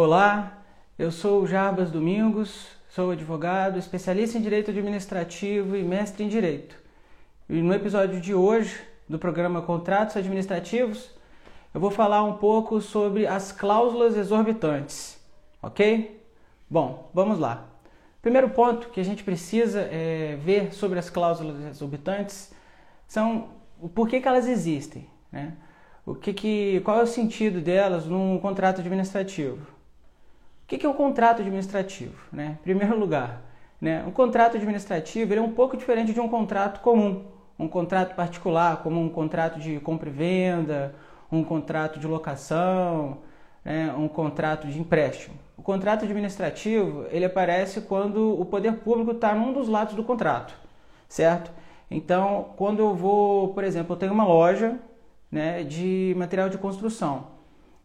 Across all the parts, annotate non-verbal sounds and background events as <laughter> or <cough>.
Olá, eu sou Jarbas Domingos, sou advogado, especialista em direito administrativo e mestre em direito. E no episódio de hoje do programa Contratos Administrativos, eu vou falar um pouco sobre as cláusulas exorbitantes, ok? Bom, vamos lá. Primeiro ponto que a gente precisa é, ver sobre as cláusulas exorbitantes são o porquê que elas existem, né? O que que, qual é o sentido delas num contrato administrativo? O que é um contrato administrativo? Né? Em primeiro lugar, né, um contrato administrativo é um pouco diferente de um contrato comum, um contrato particular, como um contrato de compra e venda, um contrato de locação, né, um contrato de empréstimo. O contrato administrativo ele aparece quando o poder público está num dos lados do contrato, certo? Então, quando eu vou, por exemplo, eu tenho uma loja né, de material de construção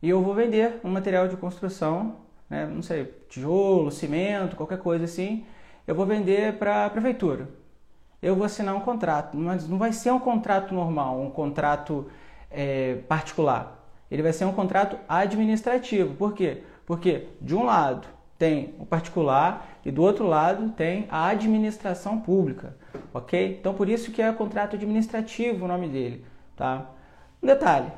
e eu vou vender um material de construção né, não sei, tijolo, cimento, qualquer coisa assim, eu vou vender para a prefeitura. Eu vou assinar um contrato, mas não vai ser um contrato normal, um contrato é, particular. Ele vai ser um contrato administrativo. Por quê? Porque de um lado tem o particular e do outro lado tem a administração pública, ok? Então por isso que é contrato administrativo o nome dele, tá? Um detalhe,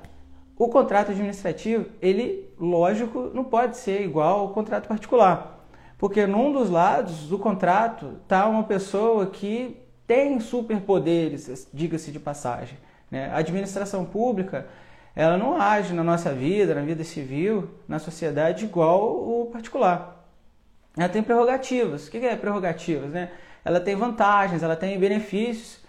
o contrato administrativo, ele, lógico, não pode ser igual ao contrato particular. Porque num dos lados do contrato está uma pessoa que tem superpoderes, diga-se de passagem. Né? A administração pública, ela não age na nossa vida, na vida civil, na sociedade, igual o particular. Ela tem prerrogativas. O que é prerrogativas? Né? Ela tem vantagens, ela tem benefícios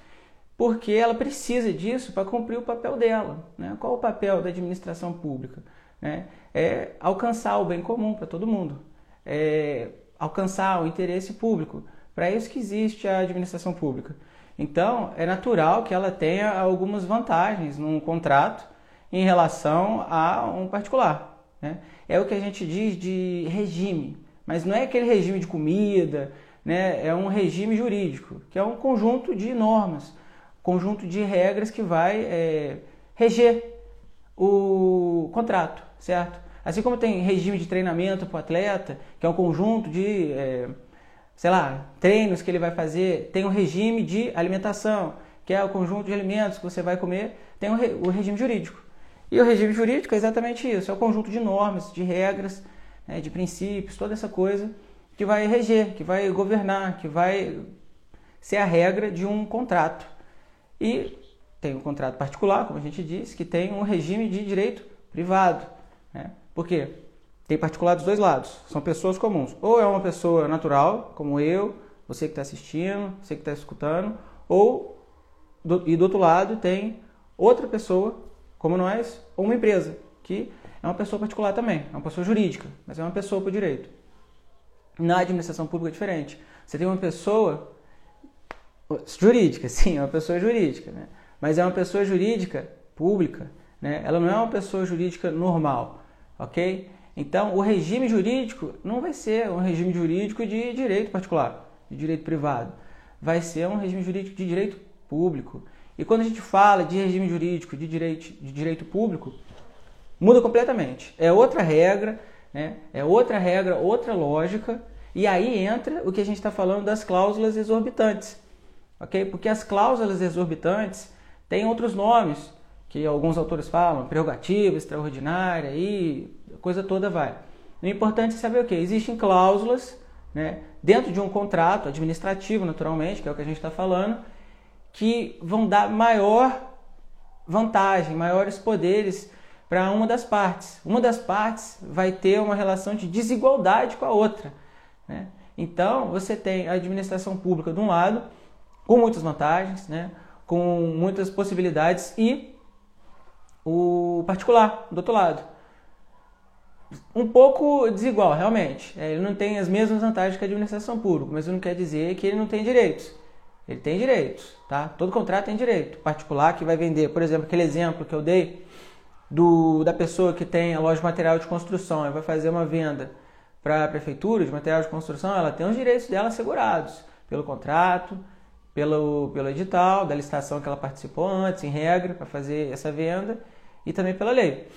porque ela precisa disso para cumprir o papel dela. Né? Qual o papel da administração pública? Né? É alcançar o bem comum para todo mundo, é alcançar o interesse público. Para isso que existe a administração pública. Então, é natural que ela tenha algumas vantagens num contrato em relação a um particular. Né? É o que a gente diz de regime, mas não é aquele regime de comida, né? é um regime jurídico, que é um conjunto de normas conjunto de regras que vai é, reger o contrato, certo? Assim como tem regime de treinamento para o atleta, que é um conjunto de, é, sei lá, treinos que ele vai fazer, tem um regime de alimentação, que é o conjunto de alimentos que você vai comer, tem o, re, o regime jurídico. E o regime jurídico é exatamente isso, é o conjunto de normas, de regras, né, de princípios, toda essa coisa que vai reger, que vai governar, que vai ser a regra de um contrato. E tem um contrato particular, como a gente disse, que tem um regime de direito privado. Né? Por quê? Tem particular dos dois lados, são pessoas comuns. Ou é uma pessoa natural, como eu, você que está assistindo, você que está escutando, ou do, e do outro lado tem outra pessoa, como nós, ou uma empresa, que é uma pessoa particular também, é uma pessoa jurídica, mas é uma pessoa por direito. Na administração pública é diferente. Você tem uma pessoa Jurídica, <laughs> sim, é uma pessoa jurídica, né? Mas é uma pessoa jurídica pública, né? Ela não é uma pessoa jurídica normal, ok? Então, o regime jurídico não vai ser um regime jurídico de direito particular, de direito privado. Vai ser um regime jurídico de direito público. E quando a gente fala de regime jurídico de direito, de direito público, muda completamente. É outra regra, né? é outra regra, outra lógica. E aí entra o que a gente está falando das cláusulas exorbitantes ok? Porque as cláusulas exorbitantes têm outros nomes que alguns autores falam, prerrogativa, extraordinária e coisa toda vai. O importante é saber o que existem cláusulas, né, dentro de um contrato administrativo, naturalmente, que é o que a gente está falando, que vão dar maior vantagem, maiores poderes para uma das partes. Uma das partes vai ter uma relação de desigualdade com a outra. Né? Então, você tem a administração pública de um lado com muitas vantagens, né? com muitas possibilidades e o particular do outro lado. Um pouco desigual, realmente. É, ele não tem as mesmas vantagens que a administração pública, mas isso não quer dizer que ele não tem direitos. Ele tem direitos, tá? Todo contrato tem direito. Particular que vai vender, por exemplo, aquele exemplo que eu dei do, da pessoa que tem a loja de material de construção e vai fazer uma venda para a prefeitura de material de construção, ela tem os direitos dela assegurados pelo contrato, pelo, pelo edital, da licitação que ela participou antes, em regra, para fazer essa venda, e também pela lei.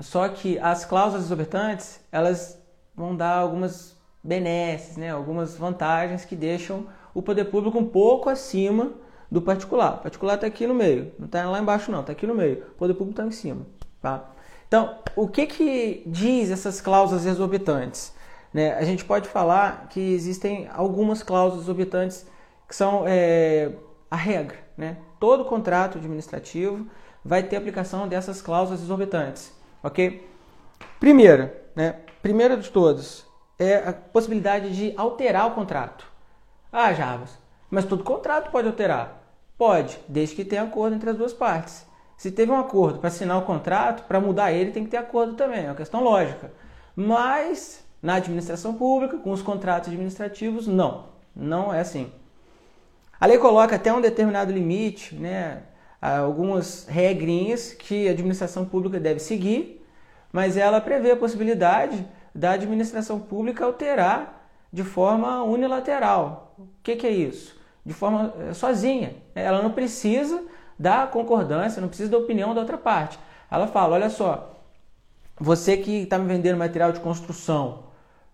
Só que as cláusulas exorbitantes, elas vão dar algumas benesses, né? algumas vantagens que deixam o poder público um pouco acima do particular. O particular está aqui no meio, não está lá embaixo não, está aqui no meio. O poder público está em cima. Tá? Então, o que, que diz essas cláusulas exorbitantes? Né? A gente pode falar que existem algumas cláusulas exorbitantes que são é, a regra. Né? Todo contrato administrativo vai ter aplicação dessas cláusulas exorbitantes. Ok? Primeira, né? primeira de todos, é a possibilidade de alterar o contrato. Ah, Javas, mas todo contrato pode alterar. Pode, desde que tenha acordo entre as duas partes. Se teve um acordo para assinar o contrato, para mudar ele tem que ter acordo também, é uma questão lógica. Mas na administração pública, com os contratos administrativos, não. Não é assim. A lei coloca até um determinado limite, né, algumas regrinhas que a administração pública deve seguir, mas ela prevê a possibilidade da administração pública alterar de forma unilateral. O que, que é isso? De forma eh, sozinha. Ela não precisa da concordância, não precisa da opinião da outra parte. Ela fala: olha só, você que está me vendendo material de construção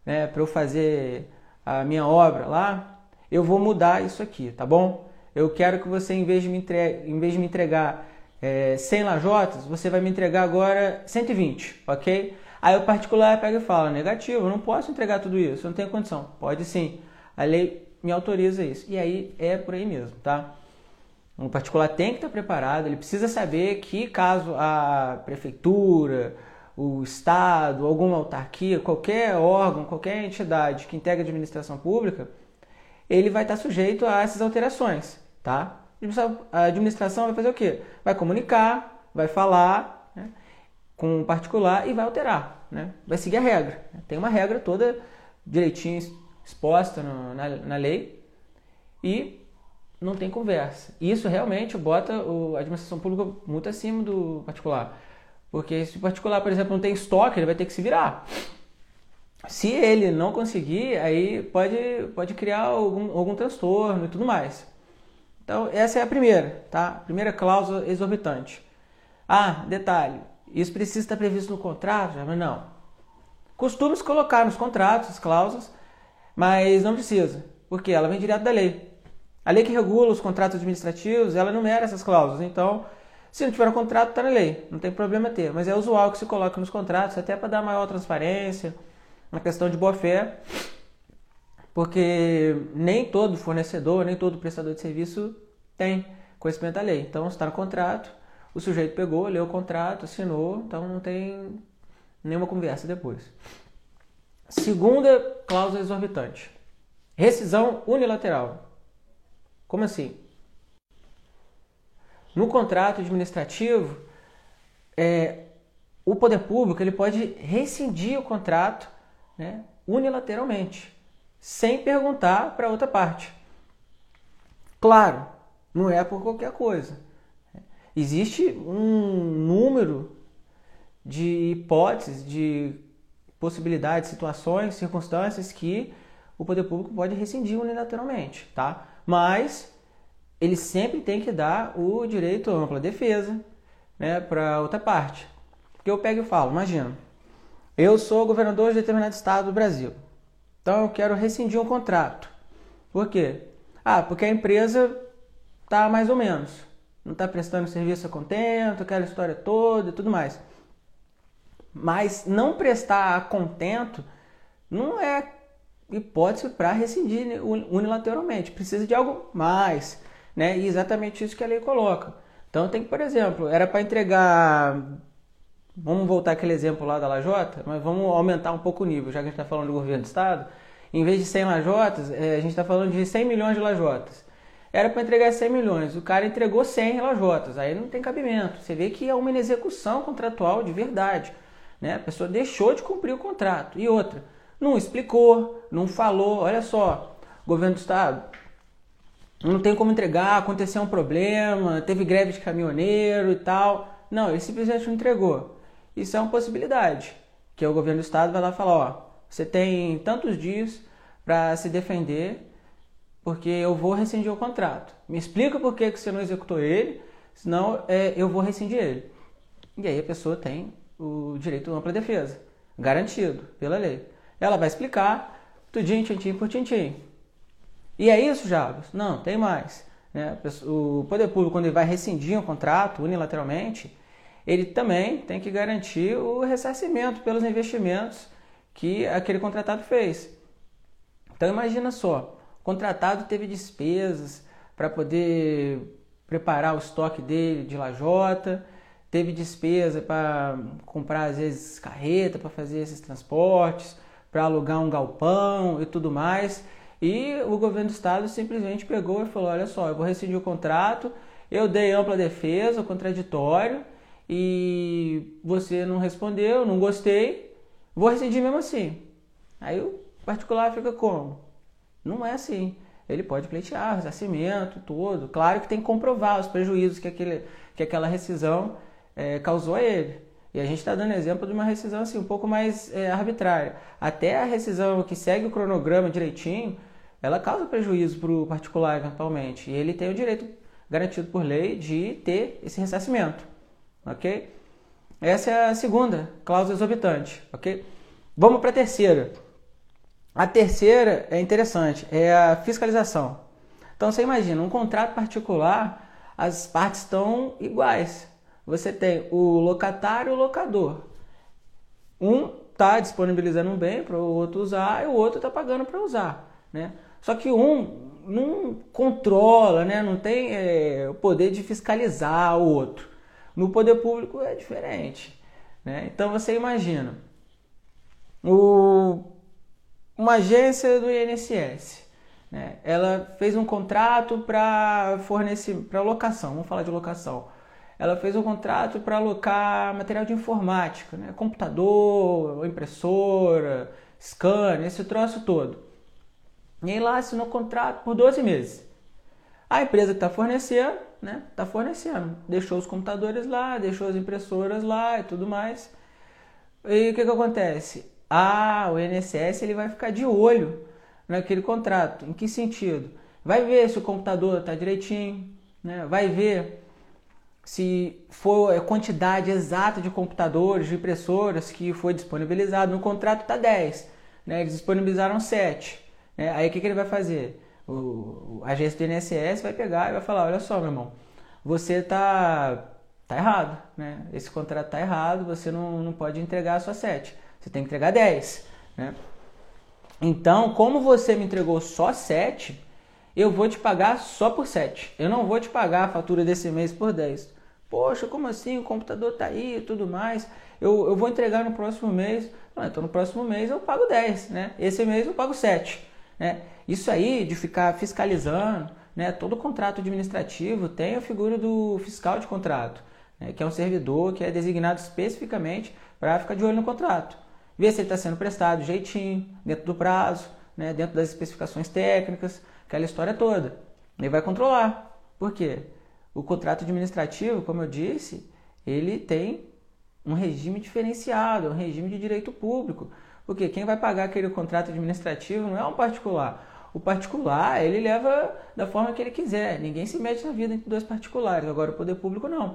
né, para eu fazer a minha obra lá, eu vou mudar isso aqui, tá bom? Eu quero que você, em vez de me, entre... em vez de me entregar é, 100 lajotas, você vai me entregar agora 120, ok? Aí o particular pega e fala: negativo, eu não posso entregar tudo isso, eu não tenho condição. Pode sim, a lei me autoriza isso. E aí é por aí mesmo, tá? O particular tem que estar preparado, ele precisa saber que caso a prefeitura, o Estado, alguma autarquia, qualquer órgão, qualquer entidade que integra a administração pública, ele vai estar sujeito a essas alterações, tá? A administração vai fazer o quê? Vai comunicar, vai falar né, com o particular e vai alterar, né? Vai seguir a regra. Tem uma regra toda direitinho exposta no, na, na lei e não tem conversa. Isso realmente bota a administração pública muito acima do particular. Porque se o particular, por exemplo, não tem estoque, ele vai ter que se virar. Se ele não conseguir, aí pode, pode criar algum, algum transtorno e tudo mais. Então, essa é a primeira, tá? Primeira cláusula exorbitante. Ah, detalhe, isso precisa estar previsto no contrato? Mas não. Costuma-se colocar nos contratos as cláusulas, mas não precisa, porque ela vem direto da lei. A lei que regula os contratos administrativos, ela numera essas cláusulas. Então, se não tiver um contrato, está na lei, não tem problema ter. Mas é usual que se coloque nos contratos, até para dar maior transparência, uma questão de boa fé, porque nem todo fornecedor, nem todo prestador de serviço tem conhecimento da lei. Então, está no contrato, o sujeito pegou, leu o contrato, assinou, então não tem nenhuma conversa depois. Segunda cláusula exorbitante: rescisão unilateral. Como assim? No contrato administrativo, é, o poder público ele pode rescindir o contrato né, unilateralmente, sem perguntar para outra parte. Claro, não é por qualquer coisa. Existe um número de hipóteses, de possibilidades, situações, circunstâncias que o poder público pode rescindir unilateralmente, tá? Mas ele sempre tem que dar o direito à ampla defesa né, para outra parte. Porque eu pego e falo, imagina, eu sou governador de determinado estado do Brasil. Então eu quero rescindir um contrato. Por quê? Ah, porque a empresa está mais ou menos. Não está prestando serviço a contento, aquela história toda e tudo mais. Mas não prestar a contento não é hipótese para rescindir unilateralmente. Precisa de algo mais. Né? E exatamente isso que a lei coloca. Então tem que, por exemplo, era para entregar Vamos voltar aquele exemplo lá da lajota, mas vamos aumentar um pouco o nível, já que a gente está falando do governo do estado. Em vez de 100 lajotas, é, a gente está falando de 100 milhões de lajotas. Era para entregar 100 milhões, o cara entregou 100 lajotas, aí não tem cabimento. Você vê que é uma inexecução contratual de verdade. Né? A pessoa deixou de cumprir o contrato. E outra, não explicou, não falou. Olha só, governo do estado, não tem como entregar, aconteceu um problema, teve greve de caminhoneiro e tal. Não, ele simplesmente não entregou. Isso é uma possibilidade, que o governo do estado vai lá falar, ó, você tem tantos dias para se defender, porque eu vou rescindir o contrato. Me explica por que, que você não executou ele, senão é, eu vou rescindir ele. E aí a pessoa tem o direito à ampla defesa, garantido pela lei. Ela vai explicar tudinho, tintim por tintim. E é isso, Jabas? Não, tem mais. Né? O poder público, quando ele vai rescindir um contrato unilateralmente, ele também tem que garantir o ressarcimento pelos investimentos que aquele contratado fez. Então imagina só, o contratado teve despesas para poder preparar o estoque dele de lajota, teve despesa para comprar às vezes carreta para fazer esses transportes, para alugar um galpão e tudo mais. E o governo do estado simplesmente pegou e falou: olha só, eu vou rescindir o contrato, eu dei ampla defesa, contraditório, e você não respondeu, não gostei, vou rescindir mesmo assim. Aí o particular fica como? Não é assim. Ele pode pleitear ressarcimento, tudo. Claro que tem que comprovar os prejuízos que, aquele, que aquela rescisão é, causou a ele. E a gente está dando exemplo de uma rescisão assim, um pouco mais é, arbitrária. Até a rescisão que segue o cronograma direitinho, ela causa prejuízo para o particular eventualmente. E ele tem o direito garantido por lei de ter esse ressarcimento. Ok? Essa é a segunda cláusula exorbitante. Ok? Vamos para a terceira. A terceira é interessante, é a fiscalização. Então você imagina, um contrato particular, as partes estão iguais. Você tem o locatário e o locador. Um está disponibilizando um bem para o outro usar e o outro está pagando para usar. Né? Só que um não controla, né? não tem é, o poder de fiscalizar o outro. No poder público é diferente. Né? Então você imagina, o uma agência do INSS. Né? Ela fez um contrato para fornecer para locação, vamos falar de locação. Ela fez um contrato para alocar material de informática, né? computador, impressora, scanner, esse troço todo. E aí lá assinou contrato por 12 meses. A empresa que está fornecendo, né? Está fornecendo. Deixou os computadores lá, deixou as impressoras lá e tudo mais. E o que, que acontece? Ah, o INSS ele vai ficar de olho naquele contrato. Em que sentido? Vai ver se o computador está direitinho, né? vai ver se for a quantidade exata de computadores, de impressoras que foi disponibilizado. No contrato está 10, né? eles disponibilizaram 7. Né? Aí o que, que ele vai fazer? O, a agência do INSS vai pegar e vai falar: olha só, meu irmão, você está tá errado, né? esse contrato está errado, você não, não pode entregar a sua 7. Você tem que entregar 10. Né? Então, como você me entregou só 7, eu vou te pagar só por 7. Eu não vou te pagar a fatura desse mês por 10. Poxa, como assim? O computador tá aí e tudo mais. Eu, eu vou entregar no próximo mês. Não, então no próximo mês eu pago 10, né? Esse mês eu pago 7. Né? Isso aí de ficar fiscalizando, né? todo contrato administrativo tem a figura do fiscal de contrato, né? que é um servidor que é designado especificamente para ficar de olho no contrato ver se ele está sendo prestado jeitinho, dentro do prazo, né, dentro das especificações técnicas, aquela história toda. Ele vai controlar. Por quê? O contrato administrativo, como eu disse, ele tem um regime diferenciado, um regime de direito público. Porque quem vai pagar aquele contrato administrativo não é um particular. O particular, ele leva da forma que ele quiser. Ninguém se mete na vida entre dois particulares. Agora, o poder público não.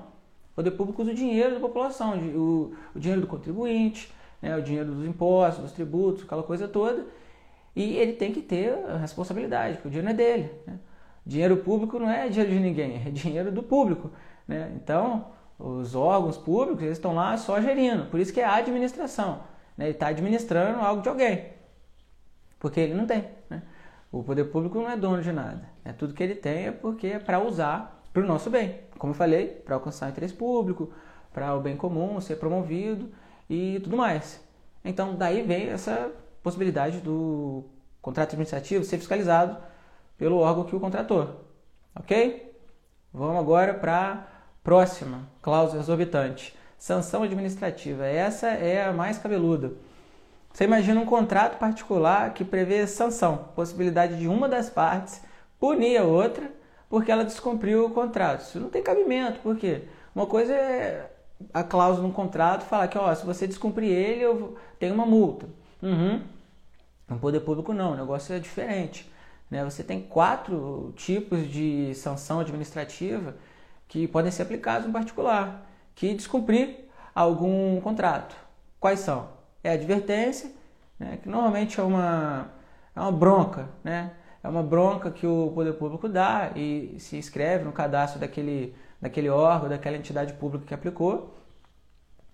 O poder público usa o dinheiro da população, o, o dinheiro do contribuinte, né, o dinheiro dos impostos, dos tributos, aquela coisa toda, e ele tem que ter a responsabilidade, porque o dinheiro é dele. Né? Dinheiro público não é dinheiro de ninguém, é dinheiro do público. Né? Então, os órgãos públicos eles estão lá só gerindo, por isso que é a administração. Né? Ele está administrando algo de alguém, porque ele não tem. Né? O poder público não é dono de nada. É tudo que ele tem é porque é para usar para o nosso bem. Como eu falei, para alcançar o interesse público, para o bem comum ser promovido e tudo mais. Então, daí vem essa possibilidade do contrato administrativo ser fiscalizado pelo órgão que o contratou. Ok? Vamos agora para a próxima cláusula exorbitante. Sanção administrativa. Essa é a mais cabeluda. Você imagina um contrato particular que prevê sanção, possibilidade de uma das partes punir a outra porque ela descumpriu o contrato. Isso não tem cabimento, por quê? Uma coisa é a cláusula no contrato fala que ó, se você descumprir ele, eu tenho uma multa. Uhum. No poder público não, o negócio é diferente. Né? Você tem quatro tipos de sanção administrativa que podem ser aplicados no particular. Que descumprir algum contrato. Quais são? É advertência, né, que normalmente é uma, é uma bronca, né? É uma bronca que o poder público dá e se inscreve no cadastro daquele, daquele órgão, daquela entidade pública que aplicou.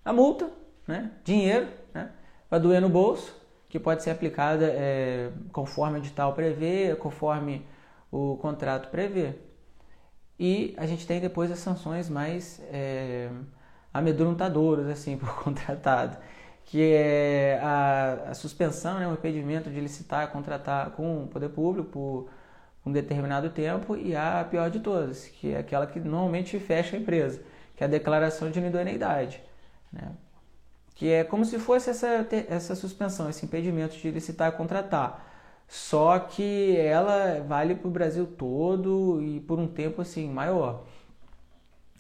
A multa, né? dinheiro, né? para doer no bolso, que pode ser aplicada é, conforme o edital prevê, conforme o contrato prevê. E a gente tem depois as sanções mais é, amedrontadoras assim <laughs> por contratado, que é a, a, suspensão, né, o impedimento de licitar, contratar com o poder público por um determinado tempo e a pior de todas, que é aquela que normalmente fecha a empresa, que é a declaração de inidoneidade, né? que é como se fosse essa, essa suspensão, esse impedimento de licitar e contratar, só que ela vale para o Brasil todo e por um tempo assim maior.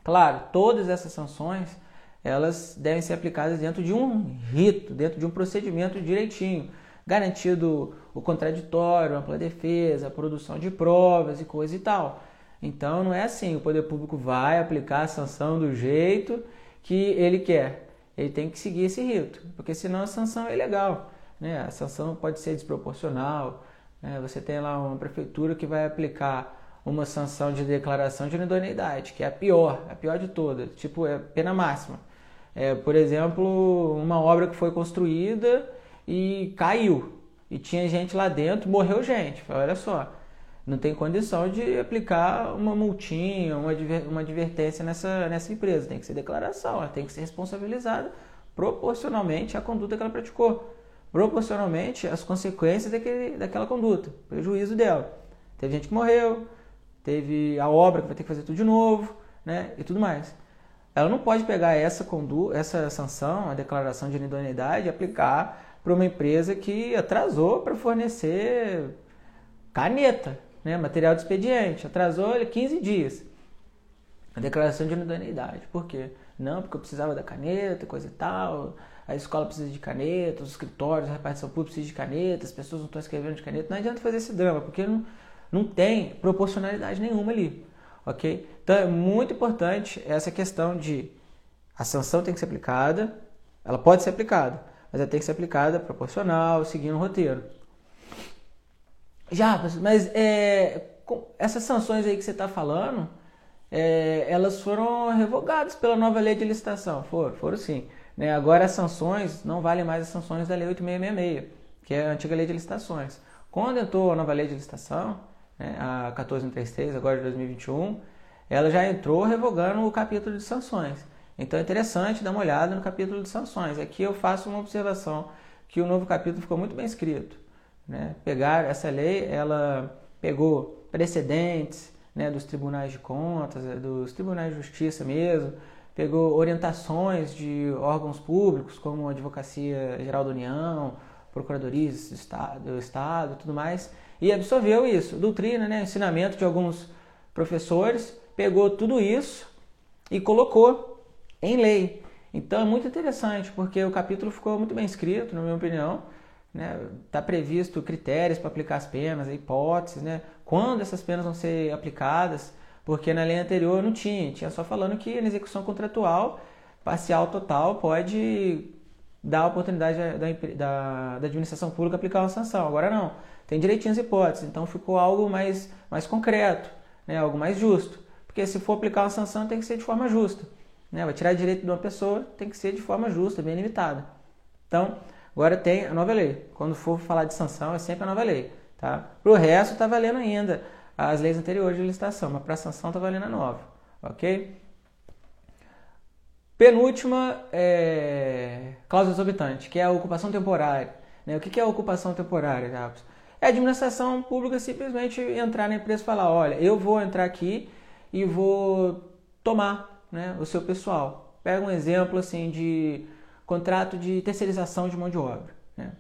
Claro, todas essas sanções elas devem ser aplicadas dentro de um rito, dentro de um procedimento direitinho, garantido o contraditório, ampla defesa, produção de provas e coisa e tal. Então não é assim, o poder público vai aplicar a sanção do jeito que ele quer. Ele tem que seguir esse rito, porque senão a sanção é ilegal. Né? A sanção pode ser desproporcional. Né? Você tem lá uma prefeitura que vai aplicar uma sanção de declaração de inidoneidade, que é a pior, a pior de todas, tipo é pena máxima. É, por exemplo, uma obra que foi construída e caiu. E tinha gente lá dentro, morreu gente. Olha só, não tem condição de aplicar uma multinha, uma, uma advertência nessa, nessa empresa. Tem que ser declaração, ela tem que ser responsabilizada proporcionalmente à conduta que ela praticou, proporcionalmente às consequências daquele, daquela conduta, prejuízo dela. Teve gente que morreu, teve a obra que vai ter que fazer tudo de novo, né? E tudo mais. Ela não pode pegar essa, condu essa sanção, a declaração de inidoneidade, e aplicar para uma empresa que atrasou para fornecer caneta, né, material de expediente. Atrasou 15 dias. A declaração de inidoneidade. Por quê? Não, porque eu precisava da caneta, coisa e tal. A escola precisa de caneta, os escritórios, a repartição pública precisa de caneta, as pessoas não estão escrevendo de caneta. Não adianta fazer esse drama, porque não, não tem proporcionalidade nenhuma ali ok? Então é muito importante essa questão de a sanção tem que ser aplicada, ela pode ser aplicada, mas ela tem que ser aplicada proporcional, seguindo o roteiro. Já, mas é, essas sanções aí que você está falando, é, elas foram revogadas pela nova lei de licitação, foram, foram sim. Né? Agora as sanções não valem mais as sanções da lei 8666, que é a antiga lei de licitações. Quando entrou a nova lei de licitação, né, a 1433, agora de 2021, ela já entrou revogando o capítulo de sanções. Então é interessante dar uma olhada no capítulo de sanções. Aqui eu faço uma observação que o novo capítulo ficou muito bem escrito. Né? Pegar essa lei, ela pegou precedentes né, dos tribunais de contas, dos tribunais de justiça mesmo, pegou orientações de órgãos públicos como a Advocacia Geral da União, Procuradorias do Estado, do Estado tudo mais, e absorveu isso, doutrina, né, ensinamento de alguns professores, pegou tudo isso e colocou em lei. Então é muito interessante, porque o capítulo ficou muito bem escrito, na minha opinião. Está né? Tá previsto critérios para aplicar as penas, hipóteses, né? quando essas penas vão ser aplicadas, porque na lei anterior não tinha, tinha só falando que na execução contratual, parcial total, pode dar a oportunidade da, da, da administração pública aplicar uma sanção. Agora não tem direitinhas hipóteses, então ficou algo mais, mais concreto, né, algo mais justo. Porque se for aplicar uma sanção, tem que ser de forma justa. Né? Vai tirar direito de uma pessoa, tem que ser de forma justa, bem limitada. Então, agora tem a nova lei. Quando for falar de sanção, é sempre a nova lei. Tá? Para o resto, está valendo ainda as leis anteriores de licitação, mas para a sanção está valendo a nova. Ok? Penúltima é, cláusula exorbitante, que é a ocupação temporária. Né? O que é a ocupação temporária, Jacques? É a administração pública simplesmente entrar na empresa e falar: olha, eu vou entrar aqui e vou tomar né, o seu pessoal. Pega um exemplo assim de contrato de terceirização de mão de obra. Né?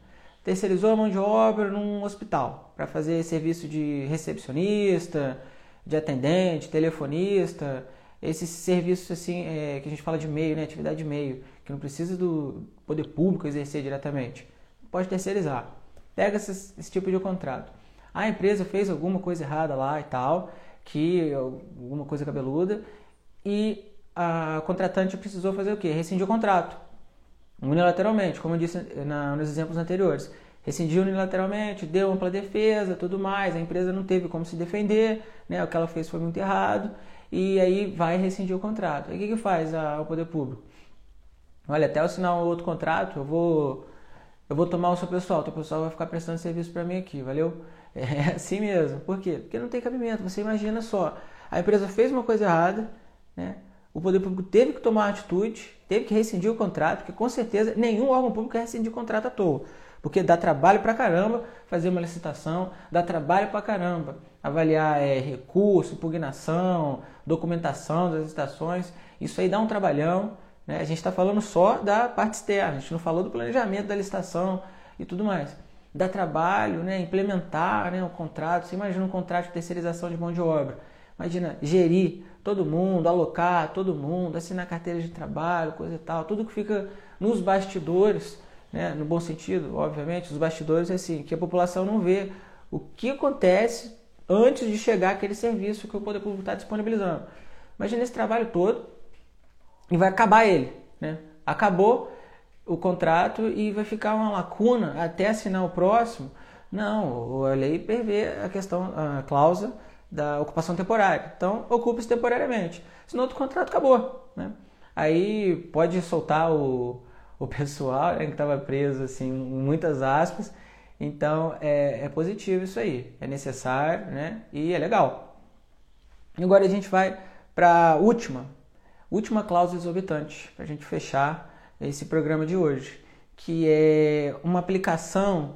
Terceirizou a mão de obra num hospital para fazer serviço de recepcionista, de atendente, telefonista, esses serviços assim é, que a gente fala de meio, né, atividade de meio, que não precisa do poder público exercer diretamente. Pode terceirizar. Pega esse, tipo de contrato. A empresa fez alguma coisa errada lá e tal, que alguma coisa cabeluda, e a contratante precisou fazer o quê? Rescindir o contrato unilateralmente, como eu disse na, nos exemplos anteriores. Rescindiu unilateralmente, deu ampla defesa, tudo mais, a empresa não teve como se defender, né? o que ela fez foi muito errado, e aí vai rescindir o contrato. Aí o que, que faz a, o poder público? Olha, até eu assinar um outro contrato, eu vou, eu vou tomar o seu pessoal, o seu pessoal vai ficar prestando serviço para mim aqui, valeu? <laughs> É assim mesmo. Por quê? Porque não tem cabimento. Você imagina só, a empresa fez uma coisa errada, né? o poder público teve que tomar uma atitude, teve que rescindir o contrato, porque com certeza nenhum órgão público quer rescindir o contrato à toa. Porque dá trabalho pra caramba fazer uma licitação, dá trabalho pra caramba avaliar é, recurso, impugnação, documentação das licitações. Isso aí dá um trabalhão. Né? A gente está falando só da parte externa, a gente não falou do planejamento da licitação e tudo mais. Dá trabalho né? implementar né? o contrato. Você imagina um contrato de terceirização de mão de obra. Imagina gerir todo mundo, alocar todo mundo, assinar carteira de trabalho, coisa e tal, tudo que fica nos bastidores, né, no bom sentido, obviamente, os bastidores é assim, que a população não vê o que acontece antes de chegar aquele serviço que o poder público está disponibilizando. Imagina esse trabalho todo e vai acabar ele, né? Acabou o contrato e vai ficar uma lacuna até assinar o próximo. Não, a lei prevê a questão, a cláusula da ocupação temporária. Então, ocupe-se temporariamente. Senão, o contrato acabou. Né? Aí pode soltar o, o pessoal né, que estava preso, assim, muitas aspas. Então, é, é positivo isso aí. É necessário né? e é legal. E agora a gente vai para a última, última cláusula exorbitante, para a gente fechar esse programa de hoje, que é uma aplicação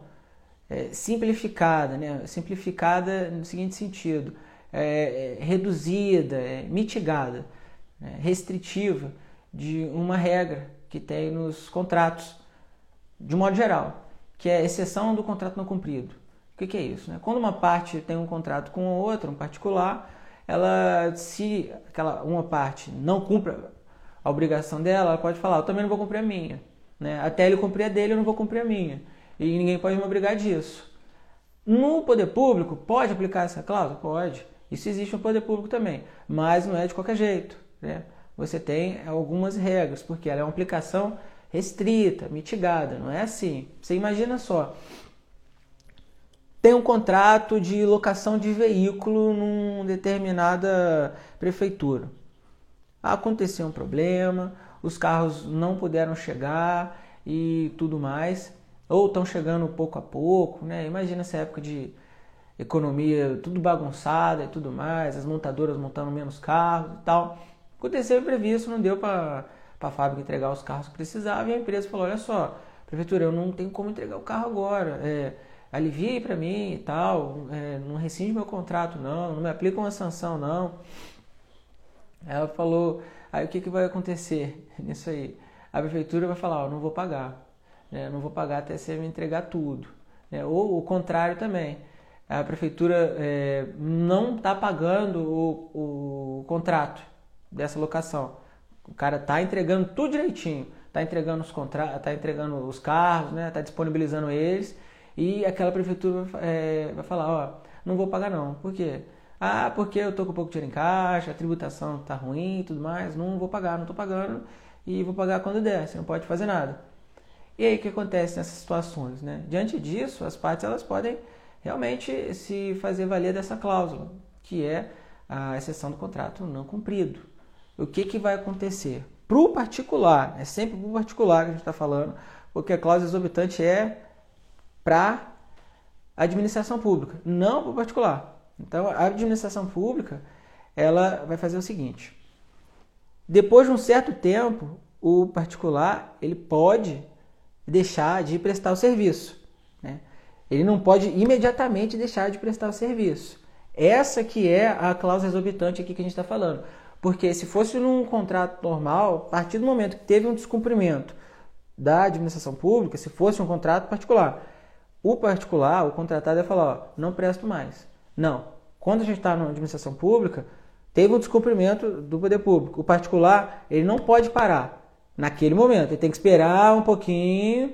é, simplificada, né? simplificada no seguinte sentido, é, é, reduzida, é, mitigada, né? restritiva de uma regra que tem nos contratos, de modo geral, que é exceção do contrato não cumprido. O que, que é isso? Né? Quando uma parte tem um contrato com outra, um particular, ela se aquela uma parte não cumpre a obrigação dela, ela pode falar, eu também não vou cumprir a minha. Né? Até ele cumprir a dele, eu não vou cumprir a minha. E ninguém pode me obrigar disso. No poder público, pode aplicar essa cláusula? Pode. Isso existe no poder público também, mas não é de qualquer jeito. Né? Você tem algumas regras, porque ela é uma aplicação restrita, mitigada, não é assim. Você imagina só, tem um contrato de locação de veículo numa determinada prefeitura. Aconteceu um problema, os carros não puderam chegar e tudo mais ou estão chegando pouco a pouco, né? Imagina essa época de economia tudo bagunçada e tudo mais, as montadoras montando menos carros e tal. Aconteceu imprevisto, não deu para a fábrica entregar os carros que precisava e a empresa falou: olha só, prefeitura, eu não tenho como entregar o carro agora. É, alivie para mim e tal, é, não rescinde meu contrato não, não me aplica uma sanção não. Ela falou, aí o que, que vai acontecer <laughs> nisso aí? A prefeitura vai falar, ó, não vou pagar né? não vou pagar até você me entregar tudo. Né? Ou o contrário também, a prefeitura é, não está pagando o, o contrato dessa locação. O cara está entregando tudo direitinho, está entregando os contratos, está entregando os carros, né? Está disponibilizando eles e aquela prefeitura é, vai falar, ó, não vou pagar não. Por quê? Ah, porque eu tô com pouco dinheiro em caixa, a tributação tá ruim tudo mais, não vou pagar, não tô pagando e vou pagar quando der, você não pode fazer nada. E aí o que acontece nessas situações? Né? Diante disso, as partes elas podem realmente se fazer valer dessa cláusula, que é a exceção do contrato não cumprido. O que, que vai acontecer? Para o particular, é sempre para o particular que a gente está falando, porque a cláusula exorbitante é para a administração pública, não para o particular. Então, a administração pública ela vai fazer o seguinte: depois de um certo tempo, o particular ele pode deixar de prestar o serviço. Né? Ele não pode imediatamente deixar de prestar o serviço. Essa que é a cláusula exorbitante aqui que a gente está falando. Porque se fosse num contrato normal, a partir do momento que teve um descumprimento da administração pública, se fosse um contrato particular, o particular, o contratado, ia falar, ó, não presto mais. Não. Quando a gente está na administração pública, teve um descumprimento do poder público. O particular, ele não pode parar naquele momento. Ele tem que esperar um pouquinho,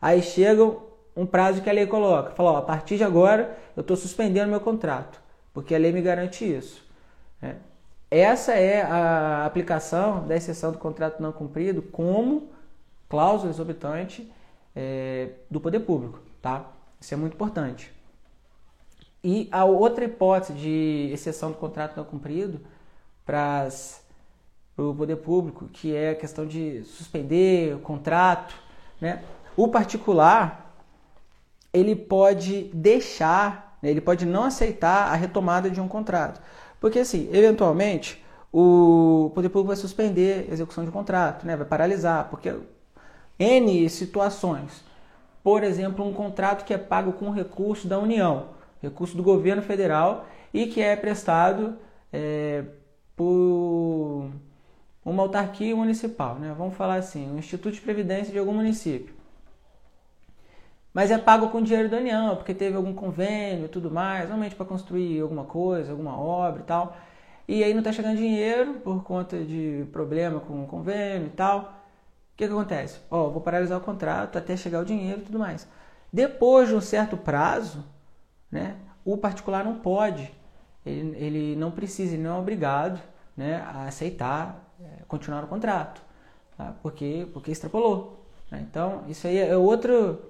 aí chega um prazo que a lei coloca. Fala, ó, a partir de agora eu estou suspendendo meu contrato, porque a lei me garante isso. É. essa é a aplicação da exceção do contrato não cumprido como cláusula exorbitante é, do poder público, tá? Isso é muito importante. E a outra hipótese de exceção do contrato não cumprido para o poder público, que é a questão de suspender o contrato, né? O particular ele pode deixar, né? ele pode não aceitar a retomada de um contrato. Porque, assim, eventualmente, o poder público vai suspender a execução de contrato, né? vai paralisar, porque N situações. Por exemplo, um contrato que é pago com recurso da União, recurso do governo federal e que é prestado é, por uma autarquia municipal, né? vamos falar assim, um instituto de previdência de algum município. Mas é pago com dinheiro da União, porque teve algum convênio e tudo mais, normalmente para construir alguma coisa, alguma obra e tal. E aí não está chegando dinheiro por conta de problema com o convênio e tal. O que, que acontece? Ó, vou paralisar o contrato até chegar o dinheiro e tudo mais. Depois de um certo prazo, né, o particular não pode, ele, ele não precisa, ele não é obrigado né, a aceitar, é, continuar o contrato, tá? porque, porque extrapolou. Né? Então, isso aí é outro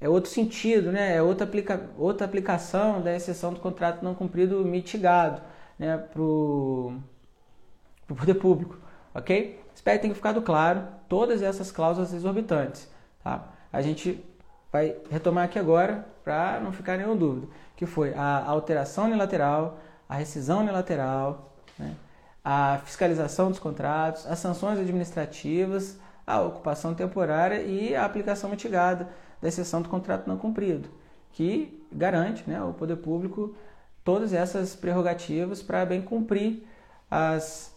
é outro sentido, né? é outra, aplica outra aplicação da exceção do contrato não cumprido mitigado né? para o poder público. Ok? Espero que tenha ficado claro todas essas cláusulas exorbitantes. Tá? A gente vai retomar aqui agora para não ficar nenhuma dúvida, que foi a alteração unilateral, a rescisão unilateral, né? a fiscalização dos contratos, as sanções administrativas, a ocupação temporária e a aplicação mitigada da exceção do contrato não cumprido, que garante né, ao poder público todas essas prerrogativas para bem cumprir as,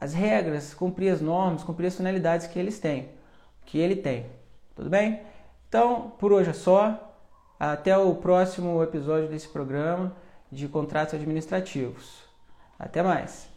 as regras, cumprir as normas, cumprir as finalidades que eles têm, que ele tem. Tudo bem? Então, por hoje é só. Até o próximo episódio desse programa de contratos administrativos. Até mais!